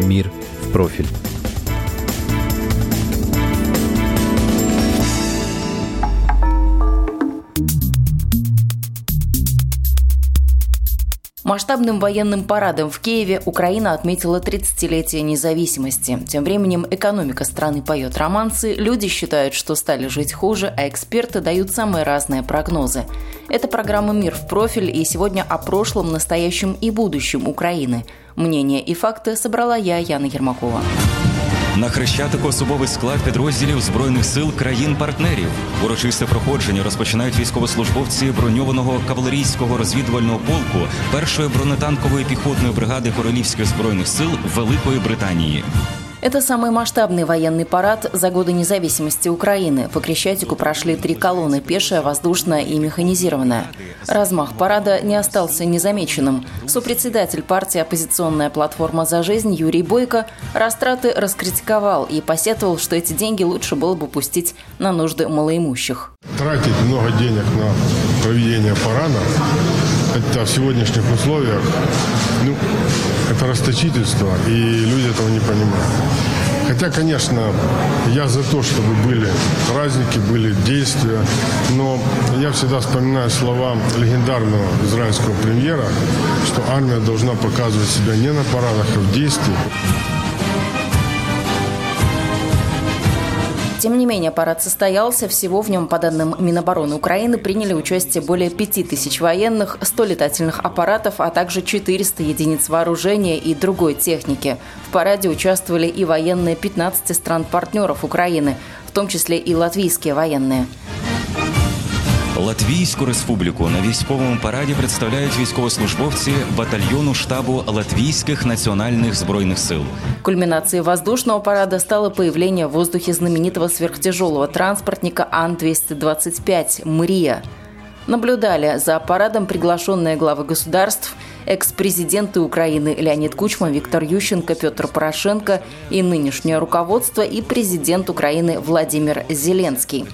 «Мир в профиль». Масштабным военным парадом в Киеве Украина отметила 30-летие независимости. Тем временем экономика страны поет романсы, люди считают, что стали жить хуже, а эксперты дают самые разные прогнозы. Это программа «Мир в профиль» и сегодня о прошлом, настоящем и будущем Украины. Мнения и факты собрала я, Яна Ермакова. На Хрещатику особовий склад підрозділів Збройних сил країн-партнерів. Урочисте проходження розпочинають військовослужбовці броньованого кавалерійського розвідувального полку першої бронетанкової піхотної бригади Королівських збройних сил Великої Британії. Это самый масштабный военный парад за годы независимости Украины. По Крещатику прошли три колонны – пешая, воздушная и механизированная. Размах парада не остался незамеченным. Сопредседатель партии «Оппозиционная платформа за жизнь» Юрий Бойко растраты раскритиковал и посетовал, что эти деньги лучше было бы пустить на нужды малоимущих. Тратить много денег на проведение парада, это в сегодняшних условиях, ну, это расточительство, и люди этого не понимают. Хотя, конечно, я за то, чтобы были праздники, были действия, но я всегда вспоминаю слова легендарного израильского премьера, что армия должна показывать себя не на парадах, а в действии. Тем не менее, парад состоялся. Всего в нем, по данным Минобороны Украины, приняли участие более 5000 военных, 100 летательных аппаратов, а также 400 единиц вооружения и другой техники. В параде участвовали и военные 15 стран-партнеров Украины, в том числе и латвийские военные. Латвійську республіку на військовому параді представляють військовослужбовці батальйону штабу Латвійських національних збройних сил. Кульминацией воздушного парада стало появление в воздухе знаменитого сверхдтяжелого транспортника Ан-225 «Мрия». Наблюдали за парадом приглашенные главы государств, экс-президенты Украины Леонид Кучма, Виктор Ющенко, Петр Порошенко и нынешнее руководство и президент Украины Владимир Зеленский.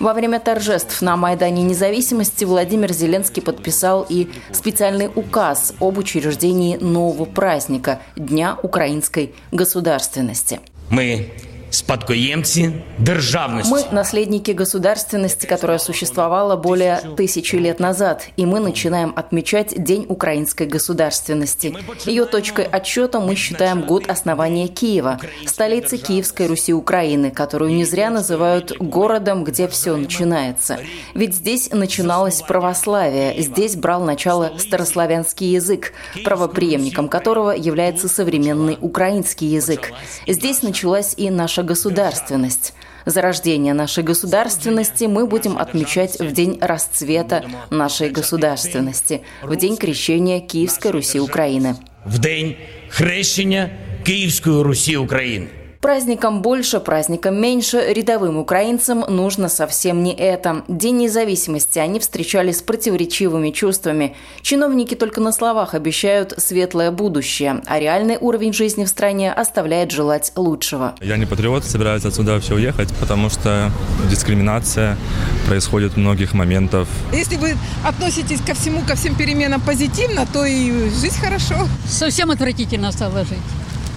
Во время торжеств на Майдане независимости Владимир Зеленский подписал и специальный указ об учреждении нового праздника – Дня украинской государственности. Ми спадкоємці державності. Мы – наследники государственности, которая существовала более тысячи лет назад, и мы начинаем отмечать День украинской государственности. Ее точкой отсчета мы считаем год основания Киева, столицы Киевской Руси Украины, которую не зря называют городом, где все начинается. Ведь здесь начиналось православие, здесь брал начало старославянский язык, правоприемником которого является современный украинский язык. Здесь началась и наша государственность. Зарождение нашей государственности мы будем отмечать в день расцвета нашей государственности, в день крещения Киевской Руси Украины. В день хрещення Київської Русі України. Праздником больше, праздником меньше, рядовым украинцам нужно совсем не это. День независимости они встречали с противоречивыми чувствами. Чиновники только на словах обещают светлое будущее, а реальный уровень жизни в стране оставляет желать лучшего. Я не патриот, собираюсь отсюда вообще уехать, потому что дискриминация происходит многих моментов. Если вы относитесь ко всему, ко всем переменам позитивно, то и жизнь хорошо. Совсем отвратительно стало жить.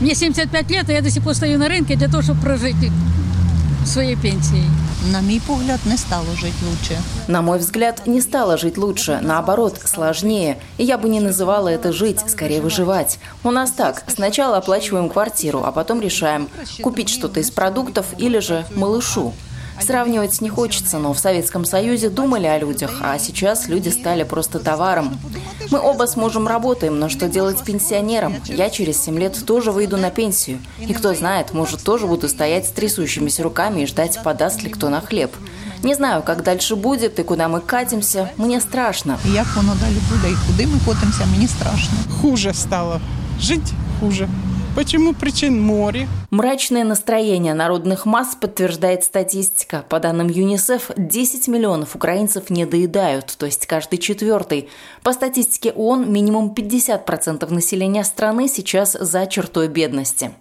Мне 75 лет, а я до сих пор стою на рынке для того, чтобы прожить своей пенсией. На мой взгляд, не стало жить лучше. На мой взгляд, не стало жить лучше. Наоборот, сложнее. И я бы не называла это жить, скорее выживать. У нас так. Сначала оплачиваем квартиру, а потом решаем, купить что-то из продуктов или же малышу. Сравнивать не хочется, но в Советском Союзе думали о людях, а сейчас люди стали просто товаром. Мы оба с мужем работаем, но что делать с пенсионером? Я через 7 лет тоже выйду на пенсию. И кто знает, может, тоже буду стоять с трясущимися руками и ждать, подаст ли кто на хлеб. Не знаю, как дальше будет и куда мы катимся. Мне страшно. Як воно далі буде і куди ми котимося, мені страшно. Хуже стало. Жить хуже. Почему причин море? Мрачное настроение народных масс подтверждает статистика. По данным ЮНИСЕФ, 10 миллионов украинцев не доедают, то есть каждый четвертый. По статистике ООН, минимум 50% населения страны сейчас за чертой бедности.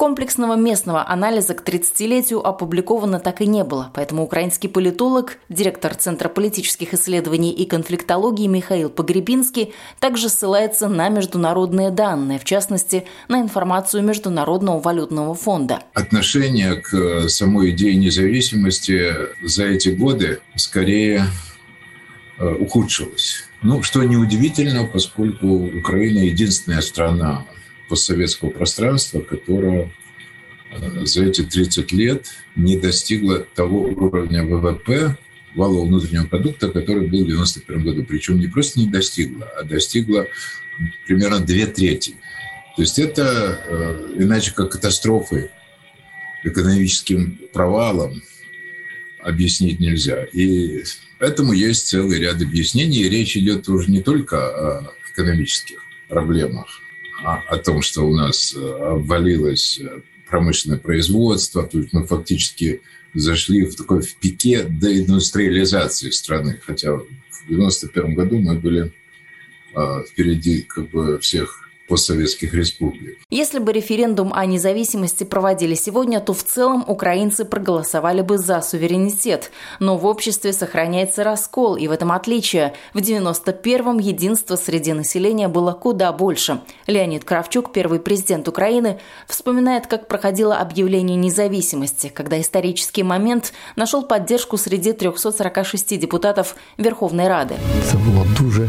Комплексного местного анализа к 30-летию опубликовано так и не было, поэтому украинский политолог, директор Центра политических исследований и конфликтологии Михаил Погребинский также ссылается на международные данные, в частности, на информацию Международного валютного фонда. Отношение к э, самой идее независимости за эти годы скорее э, ухудшилось. Ну, что неудивительно, поскольку Украина единственная страна постсоветского пространства, которое э, за эти 30 лет не достигло того уровня ВВП, валового внутреннего продукта, который был в 1991 году. Причем не просто не достигла, а достигла примерно две трети. То есть это э, иначе как катастрофой, экономическим провалом объяснить нельзя. И этому есть целый ряд объяснений. И речь идет уже не только о экономических проблемах, о том, что у нас э, обвалилось э, промышленное производство, то есть мы фактически зашли в такой в пике деиндустриализации страны, хотя в 91 году мы были э, впереди как бы всех постсоветских республик. Если бы референдум о независимости проводили сегодня, то в целом украинцы проголосовали бы за суверенитет. Но в обществе сохраняется раскол, и в этом отличие. В 91-м единство среди населения было куда больше. Леонид Кравчук, первый президент Украины, вспоминает, как проходило объявление независимости, когда исторический момент нашел поддержку среди 346 депутатов Верховной Рады. Это было дуже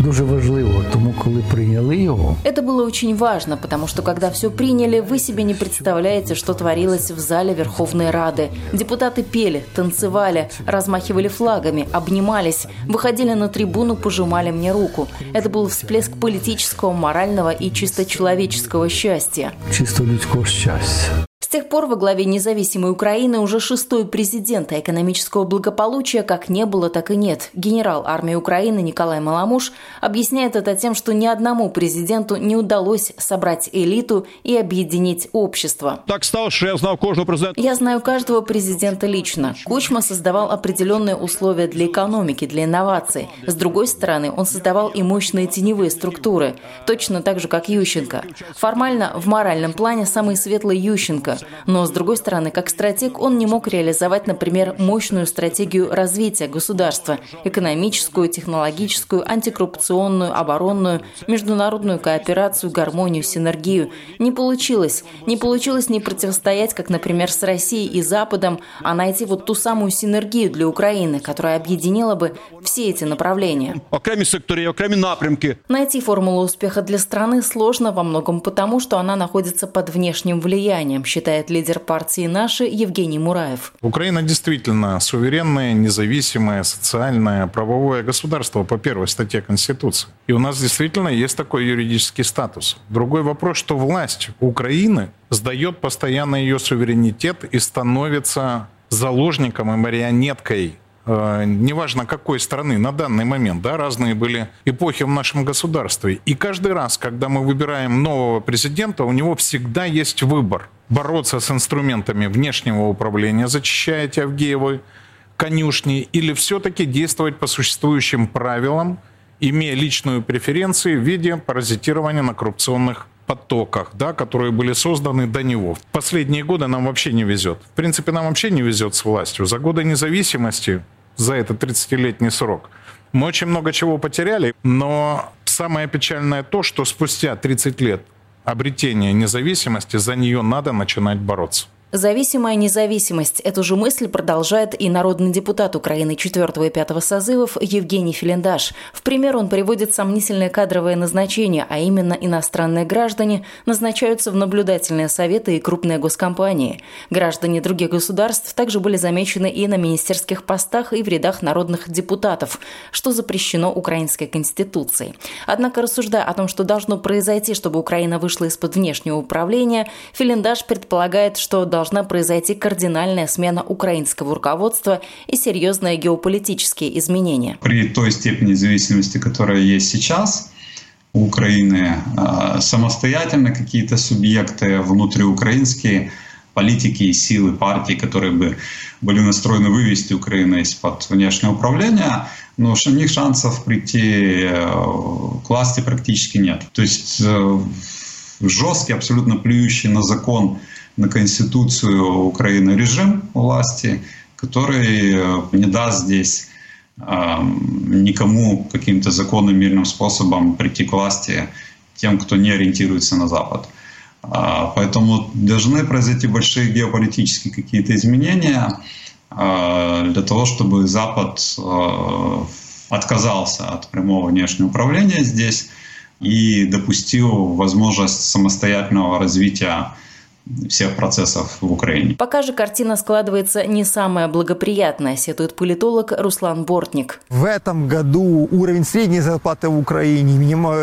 дуже важливо, тому коли прийняли його. Это было очень важно, потому что когда все приняли, вы себе не представляете, что творилось в зале Верховной Рады. Депутаты пели, танцевали, размахивали флагами, обнимались, выходили на трибуну, пожимали мне руку. Это был всплеск политического, морального и чисто человеческого счастья. Чисто людского счастья. С тех пор во главе независимой Украины уже шестой президент, а экономического благополучия как не было, так и нет. Генерал армии Украины Николай Маламуш объясняет это тем, что ни одному президенту не удалось собрать элиту и объединить общество. Так стало, что я знал каждого президента. Я знаю каждого президента лично. Кучма создавал определенные условия для экономики, для инноваций. С другой стороны, он создавал и мощные теневые структуры, точно так же, как Ющенко. Формально, в моральном плане, самый светлый Ющенко, но, с другой стороны, как стратег он не мог реализовать, например, мощную стратегию развития государства – экономическую, технологическую, антикоррупционную, оборонную, международную кооперацию, гармонию, синергию. Не получилось. Не получилось не противостоять, как, например, с Россией и Западом, а найти вот ту самую синергию для Украины, которая объединила бы все эти направления. Окремі сектори, окремі напрямки. Найти формулу успеха для страны сложно во многом потому, что она находится под внешним влиянием, считает считает лидер партии «Наши» Евгений Мураев. Украина действительно суверенное, независимое, социальное, правовое государство по первой статье Конституции. И у нас действительно есть такой юридический статус. Другой вопрос, что власть Украины сдает постоянно ее суверенитет и становится заложником и марионеткой неважно какой страны на данный момент, да, разные были эпохи в нашем государстве. И каждый раз, когда мы выбираем нового президента, у него всегда есть выбор. Бороться с инструментами внешнего управления, зачищая Авгеевой конюшни, или все-таки действовать по существующим правилам, имея личную преференцию в виде паразитирования на коррупционных потоках, да, которые были созданы до него. В последние годы нам вообще не везет. В принципе, нам вообще не везет с властью. За годы независимости за этот 30-летний срок. Мы очень много чего потеряли, но самое печальное то, что спустя 30 лет обретения независимости за нее надо начинать бороться. Зависимая независимость. Эту же мысль продолжает и народный депутат Украины 4 и 5 созывов Евгений Филиндаш. В пример он приводит сомнительное кадровое назначение, а именно иностранные граждане назначаются в наблюдательные советы и крупные госкомпании. Граждане других государств также были замечены и на министерских постах, и в рядах народных депутатов, что запрещено украинской конституцией. Однако, рассуждая о том, что должно произойти, чтобы Украина вышла из-под внешнего управления, Филиндаш предполагает, что должна произойти кардинальная смена украинского руководства и серьезные геополитические изменения. При той степени зависимости, которая есть сейчас, у Украины самостоятельно какие-то субъекты внутриукраинские, политики и силы партии, которые бы были настроены вывести Украину из-под внешнего управления, но у них шансов прийти к власти практически нет. То есть жесткий, абсолютно плюющий на закон, на Конституцию Украины режим власти, который не даст здесь никому каким-то законным мирным способом прийти к власти тем, кто не ориентируется на Запад. Поэтому должны произойти большие геополитические какие-то изменения для того, чтобы Запад отказался от прямого внешнего управления здесь и допустил возможность самостоятельного развития всех процессов в Украине. Пока же картина складывается не самая благоприятная, сетует политолог Руслан Бортник. В этом году уровень средней зарплаты в Украине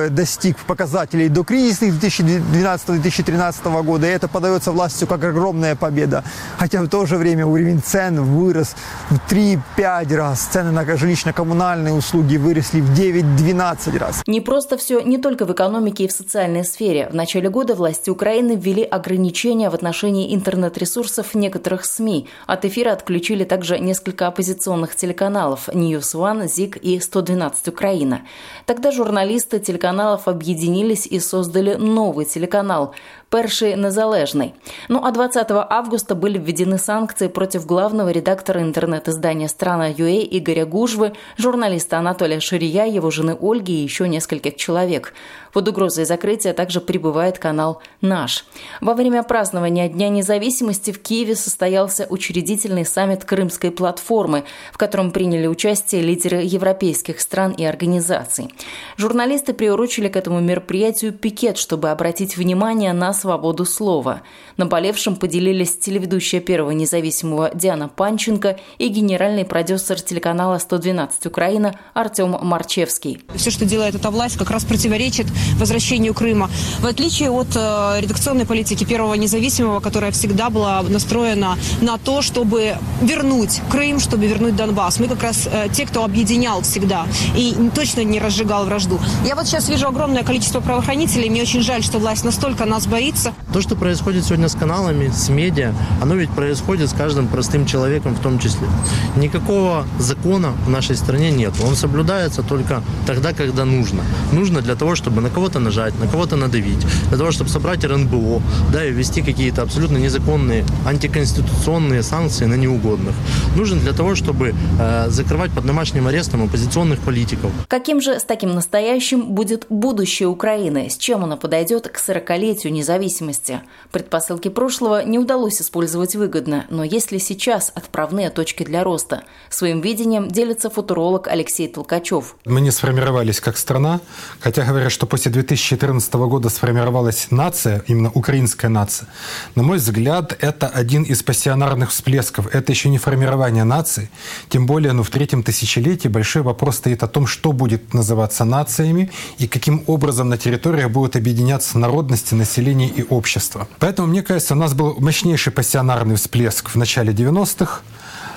достиг показателей до кризисных 2012-2013 года, и это подается властью как огромная победа. Хотя в то же время уровень цен вырос в 3-5 раз, цены на жилищно-коммунальные услуги выросли в 9-12 раз. Не просто все не только в экономике и в социальной сфере. В начале года власти Украины ввели ограничения ограничения в отношении интернет-ресурсов некоторых СМИ. От эфира отключили также несколько оппозиционных телеканалов News One, ЗИК и 112 Украина. Тогда журналисты телеканалов объединились и создали новый телеканал перший незалежний. Ну а 20 августа были введены санкции против главного редактора интернет-издания «Страна.ua» Игоря Гужвы, журналиста Анатолия Ширия, его жены Ольги и еще нескольких человек. Под угрозой закрытия также прибывает канал «Наш». Во время празднования Дня независимости в Киеве состоялся учредительный саммит Крымской платформы, в котором приняли участие лидеры европейских стран и организаций. Журналисты приурочили к этому мероприятию пикет, чтобы обратить внимание на свободу слова. Наболевшим поделились телеведущая Первого независимого Диана Панченко и генеральный продюсер телеканала «112 Украина» Артем Марчевский. Все, что делает эта власть, как раз противоречит возвращению Крыма. В отличие от э, редакционной политики Первого независимого, которая всегда была настроена на то, чтобы вернуть Крым, чтобы вернуть Донбасс. Мы как раз э, те, кто объединял всегда и точно не разжигал вражду. Я вот сейчас вижу огромное количество правоохранителей. Мне очень жаль, что власть настолько нас боится, говорится. То, что происходит сегодня с каналами, с медиа, оно ведь происходит с каждым простым человеком в том числе. Никакого закона в нашей стране нет. Он соблюдается только тогда, когда нужно. Нужно для того, чтобы на кого-то нажать, на кого-то надавить, для того, чтобы собрать РНБО, да, и ввести какие-то абсолютно незаконные, антиконституционные санкции на неугодных. Нужен для того, чтобы э, закрывать под домашним арестом оппозиционных политиков. Каким же с таким настоящим будет будущее Украины? С чем оно подойдет к 40-летию независимости? Независимости. Предпосылки прошлого не удалось использовать выгодно, но есть ли сейчас отправные точки для роста? Своим видением делится футуролог Алексей Толкачев. Мы не сформировались как страна, хотя говорят, что после 2014 года сформировалась нация, именно украинская нация. На мой взгляд, это один из пассионарных всплесков. Это еще не формирование нации. Тем более, ну, в третьем тысячелетии большой вопрос стоит о том, что будет называться нациями и каким образом на территориях будут объединяться народности, население и общества. Поэтому, мне кажется, у нас был мощнейший пассионарный всплеск в начале 90-х,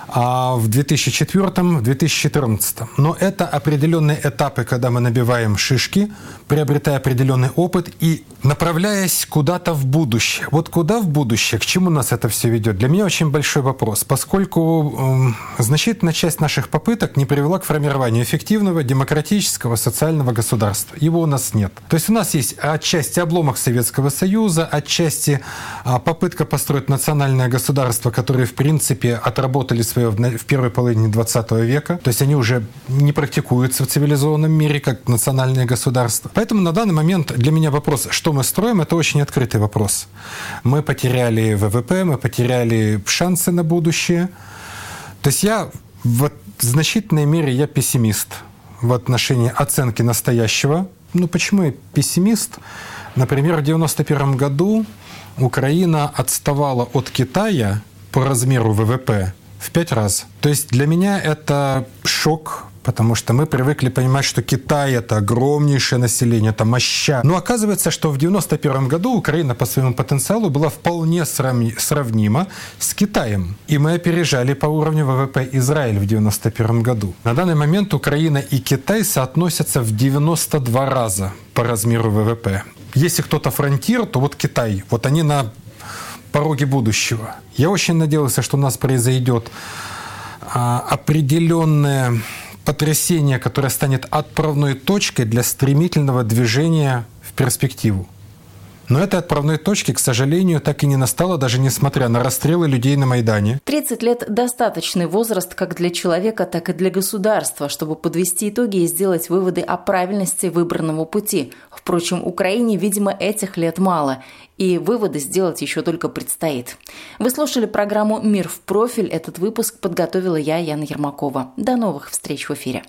а в 2004 в 2014 Но это определенные этапы, когда мы набиваем шишки, приобретая определенный опыт и направляясь куда-то в будущее. Вот куда в будущее, к чему нас это все ведет? Для меня очень большой вопрос, поскольку э, значительная часть наших попыток не привела к формированию эффективного демократического социального государства. Его у нас нет. То есть у нас есть отчасти обломок Советского Союза, отчасти э, попытка построить национальное государство, которое в принципе отработали свое в первой половине 20 века. То есть они уже не практикуются в цивилизованном мире как национальное государство. Поэтому на данный момент для меня вопрос, что мы строим, это очень открытый вопрос. Мы потеряли ВВП, мы потеряли шансы на будущее. То есть я в значительной мере я пессимист в отношении оценки настоящего. Ну почему я пессимист? Например, в 1991 году Украина отставала от Китая по размеру ВВП в пять раз. То есть для меня это шок, потому что мы привыкли понимать, что Китай – это огромнейшее население, это моща. Но оказывается, что в 91 году Украина по своему потенциалу была вполне сравнима с Китаем. И мы опережали по уровню ВВП Израиль в 91 году. На данный момент Украина и Китай соотносятся в 92 раза по размеру ВВП. Если кто-то фронтир, то вот Китай. Вот они на пороге будущего. Я очень надеялся, что у нас произойдет а, определенное потрясение, которое станет отправной точкой для стремительного движения в перспективу. Но этой отправной точки, к сожалению, так и не настало, даже несмотря на расстрелы людей на Майдане. 30 лет – достаточный возраст как для человека, так и для государства, чтобы подвести итоги и сделать выводы о правильности выбранного пути. Впрочем, Украине, видимо, этих лет мало, и выводы сделать еще только предстоит. Вы слушали программу «Мир в профиль». Этот выпуск подготовила я, Яна Ермакова. До новых встреч в эфире.